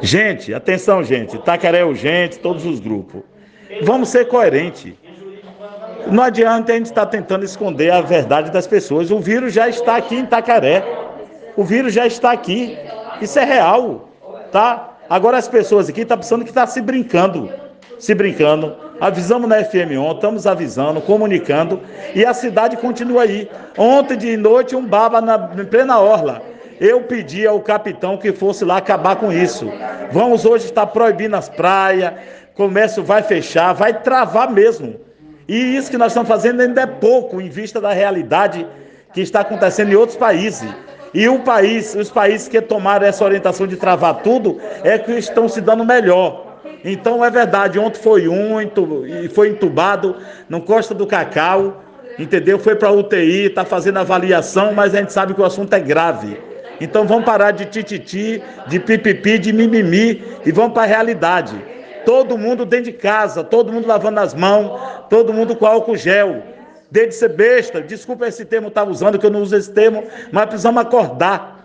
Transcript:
Gente, atenção, gente. Itacaré é urgente, todos os grupos. Vamos ser coerentes. Não adianta a gente estar tentando esconder a verdade das pessoas. O vírus já está aqui em Itacaré. O vírus já está aqui. Isso é real, tá? Agora as pessoas aqui estão pensando que está se brincando. Se brincando. Avisamos na FM ontem, estamos avisando, comunicando. E a cidade continua aí. Ontem de noite, um baba na, em plena orla. Eu pedi ao capitão que fosse lá acabar com isso. Vamos hoje estar proibindo as praias, comércio vai fechar, vai travar mesmo. E isso que nós estamos fazendo ainda é pouco em vista da realidade que está acontecendo em outros países. E o país, os países que tomaram essa orientação de travar tudo é que estão se dando melhor. Então é verdade, ontem foi um e foi entubado no Costa do Cacau, entendeu? Foi para UTI, está fazendo avaliação, mas a gente sabe que o assunto é grave. Então vamos parar de tititi, de pipipi, de mimimi e vamos para a realidade. Todo mundo dentro de casa, todo mundo lavando as mãos, todo mundo com álcool gel. Desde ser besta, desculpa esse termo estar tá usando, que eu não uso esse termo, mas precisamos acordar.